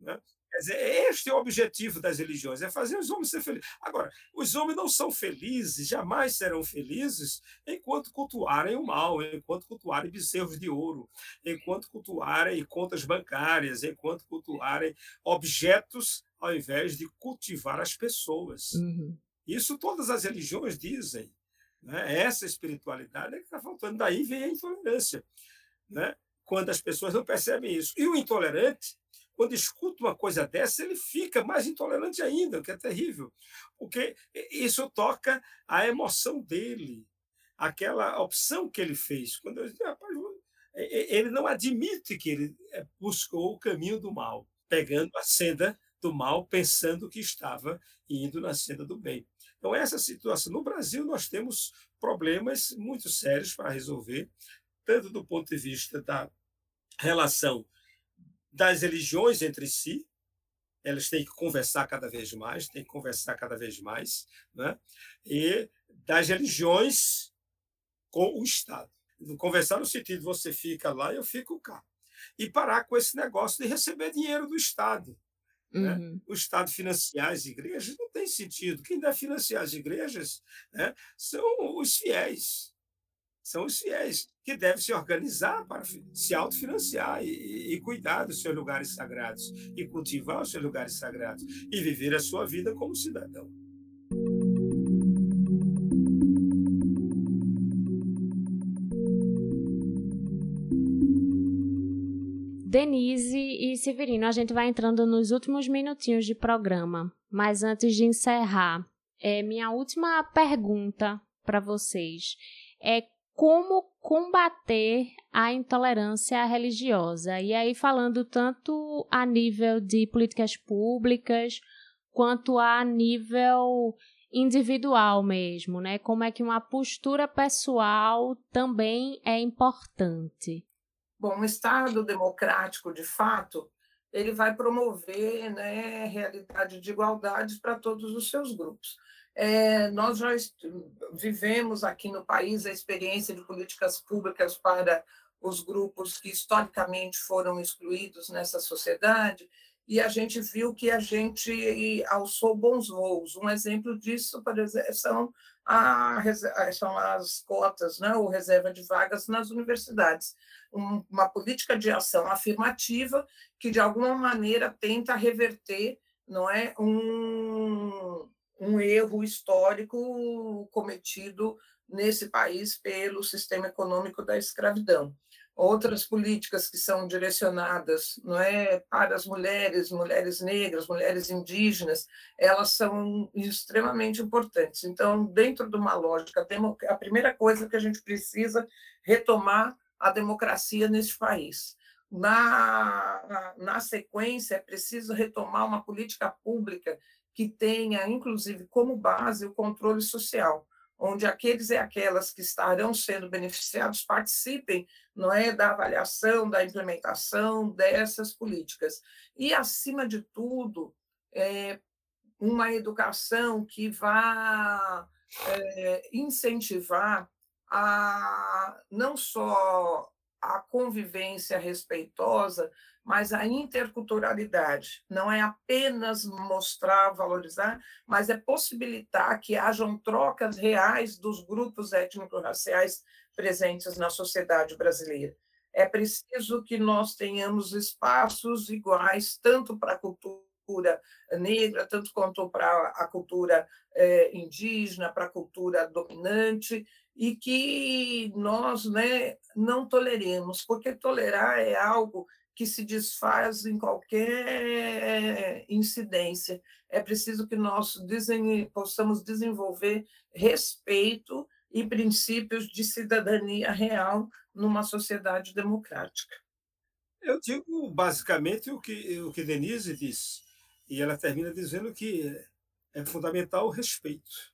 Né? Quer dizer, este é o objetivo das religiões, é fazer os homens ser felizes. Agora, os homens não são felizes, jamais serão felizes enquanto cultuarem o mal, enquanto cultuarem bezerros de ouro, enquanto cultuarem contas bancárias, enquanto cultuarem objetos, ao invés de cultivar as pessoas. Uhum. Isso todas as religiões dizem. Né? Essa espiritualidade é que está faltando. Daí vem a intolerância. Né? Quando as pessoas não percebem isso. E o intolerante quando escuta uma coisa dessa, ele fica mais intolerante ainda, o que é terrível, porque isso toca a emoção dele, aquela opção que ele fez. Quando eu rapaz, ele não admite que ele é, buscou o caminho do mal, pegando a senda do mal, pensando que estava indo na senda do bem. Então, essa situação. No Brasil, nós temos problemas muito sérios para resolver, tanto do ponto de vista da relação das religiões entre si, elas têm que conversar cada vez mais, têm que conversar cada vez mais, né? e das religiões com o Estado. Conversar no sentido você fica lá e eu fico cá. E parar com esse negócio de receber dinheiro do Estado. Né? Uhum. O Estado financiar as igrejas não tem sentido. Quem deve financiar as igrejas né, são os fiéis são os fiéis, que devem se organizar para se autofinanciar e, e cuidar dos seus lugares sagrados, e cultivar os seus lugares sagrados, e viver a sua vida como cidadão. Denise e Severino, a gente vai entrando nos últimos minutinhos de programa, mas antes de encerrar, é, minha última pergunta para vocês é como combater a intolerância religiosa. E aí, falando tanto a nível de políticas públicas, quanto a nível individual mesmo, né? Como é que uma postura pessoal também é importante. Bom, um Estado democrático, de fato, ele vai promover né, realidade de igualdade para todos os seus grupos. É, nós já vivemos aqui no país a experiência de políticas públicas para os grupos que historicamente foram excluídos nessa sociedade, e a gente viu que a gente alçou bons voos. Um exemplo disso, por exemplo, são, a, são as cotas, né, ou reserva de vagas nas universidades. Um, uma política de ação afirmativa que, de alguma maneira, tenta reverter não é, um, um erro histórico cometido nesse país pelo sistema econômico da escravidão. Outras políticas que são direcionadas não é, para as mulheres, mulheres negras, mulheres indígenas, elas são extremamente importantes. Então, dentro de uma lógica, a primeira coisa que a gente precisa retomar a democracia nesse país. Na, na, na sequência, é preciso retomar uma política pública que tenha, inclusive, como base o controle social, onde aqueles e aquelas que estarão sendo beneficiados participem não é, da avaliação, da implementação dessas políticas. E, acima de tudo, é, uma educação que vá é, incentivar a, não só a convivência respeitosa, mas a interculturalidade. Não é apenas mostrar, valorizar, mas é possibilitar que hajam trocas reais dos grupos étnico-raciais presentes na sociedade brasileira. É preciso que nós tenhamos espaços iguais, tanto para a cultura negra, tanto quanto para a cultura é, indígena, para a cultura dominante, e que nós né, não toleremos, porque tolerar é algo que se desfaz em qualquer incidência. É preciso que nós possamos desenvolver respeito e princípios de cidadania real numa sociedade democrática. Eu digo basicamente o que, o que Denise disse, e ela termina dizendo que é fundamental o respeito,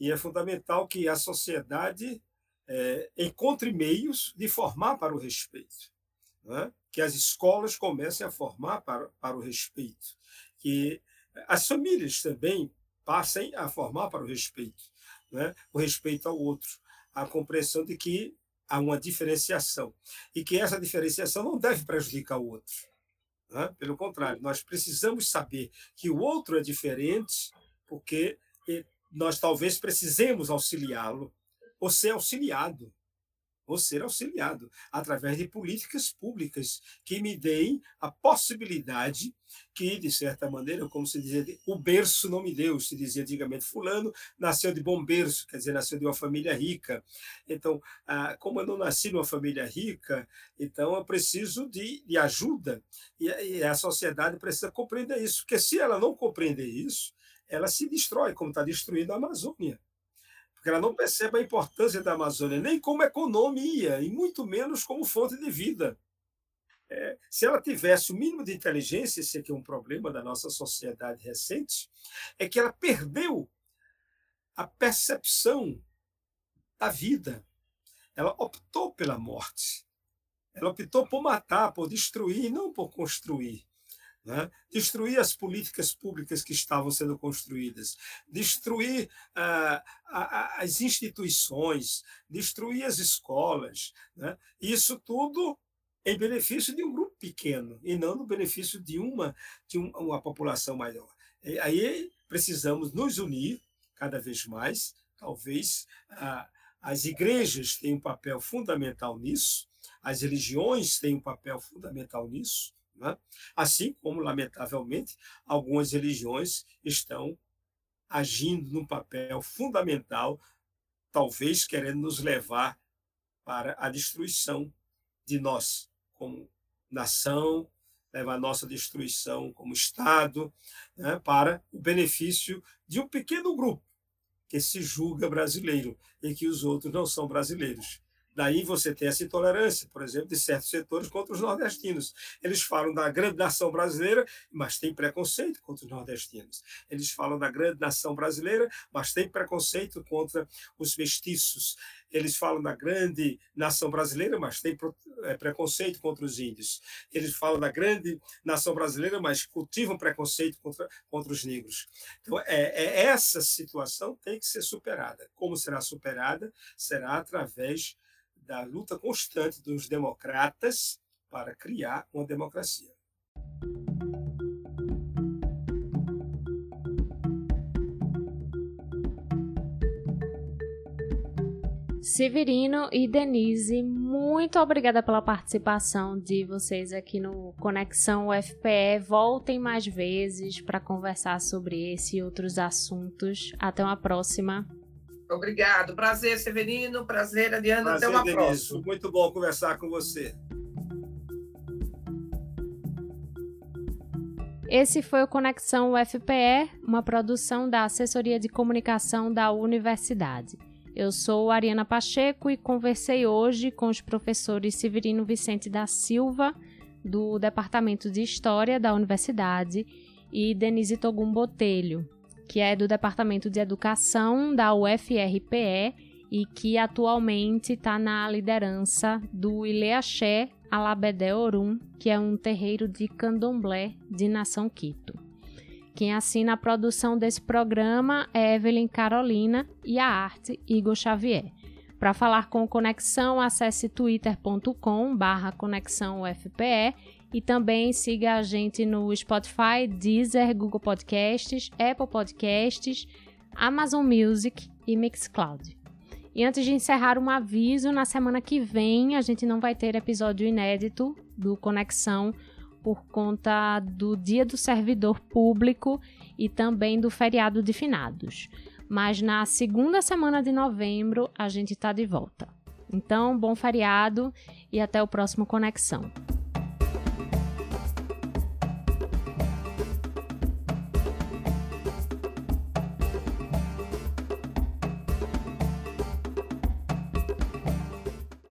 e é fundamental que a sociedade é, encontre meios de formar para o respeito, é? que as escolas comecem a formar para, para o respeito, que as famílias também passem a formar para o respeito, é? o respeito ao outro, a compreensão de que há uma diferenciação e que essa diferenciação não deve prejudicar o outro. Né? Pelo contrário, nós precisamos saber que o outro é diferente porque nós talvez precisemos auxiliá-lo ou ser auxiliado ou ser auxiliado através de políticas públicas que me deem a possibilidade que, de certa maneira, como se dizia, o berço não me deu, se dizia antigamente, fulano nasceu de bom berço, quer dizer, nasceu de uma família rica. Então, ah, como eu não nasci numa família rica, então eu preciso de, de ajuda, e a sociedade precisa compreender isso, porque se ela não compreender isso, ela se destrói, como está destruindo a Amazônia porque ela não percebe a importância da Amazônia, nem como economia, e muito menos como fonte de vida. É, se ela tivesse o mínimo de inteligência, esse aqui é um problema da nossa sociedade recente, é que ela perdeu a percepção da vida. Ela optou pela morte. Ela optou por matar, por destruir, não por construir né? destruir as políticas públicas que estavam sendo construídas, destruir ah, as instituições, destruir as escolas. Né? Isso tudo em benefício de um grupo pequeno e não no benefício de uma, de uma população maior. E aí precisamos nos unir cada vez mais. Talvez ah, as igrejas tenham um papel fundamental nisso, as religiões têm um papel fundamental nisso. Né? Assim como, lamentavelmente, algumas religiões estão agindo num papel fundamental, talvez querendo nos levar para a destruição de nós como nação, levar a nossa destruição como Estado, né, para o benefício de um pequeno grupo que se julga brasileiro e que os outros não são brasileiros. Daí você tem essa intolerância, por exemplo, de certos setores contra os nordestinos. Eles falam da grande nação brasileira, mas tem preconceito contra os nordestinos. Eles falam da grande nação brasileira, mas tem preconceito contra os mestiços. Eles falam da grande nação brasileira, mas tem é, preconceito contra os índios. Eles falam da grande nação brasileira, mas cultivam preconceito contra, contra os negros. Então, é, é essa situação tem que ser superada. Como será superada? Será através da luta constante dos democratas para criar uma democracia. Severino e Denise, muito obrigada pela participação de vocês aqui no Conexão UFPE. Voltem mais vezes para conversar sobre esse e outros assuntos. Até uma próxima. Obrigado. Prazer, Severino. Prazer, Adriana. Prazer, Até uma Denise. próxima. Muito bom conversar com você. Esse foi o Conexão UFPE, uma produção da Assessoria de Comunicação da Universidade. Eu sou Ariana Pacheco e conversei hoje com os professores Severino Vicente da Silva, do Departamento de História da Universidade, e Denise Togum Botelho, que é do Departamento de Educação da UFRPE e que atualmente está na liderança do Ileaxé Alabedé Orum, que é um terreiro de candomblé de Nação Quito. Quem assina a produção desse programa é Evelyn Carolina e a arte Igor Xavier. Para falar com Conexão, acesse twitter.com/barra conexão UFPE e também siga a gente no Spotify, Deezer, Google Podcasts, Apple Podcasts, Amazon Music e Mixcloud. E antes de encerrar, um aviso: na semana que vem a gente não vai ter episódio inédito do Conexão por conta do Dia do Servidor Público e também do feriado de finados. Mas na segunda semana de novembro a gente está de volta. Então, bom feriado e até o próximo Conexão.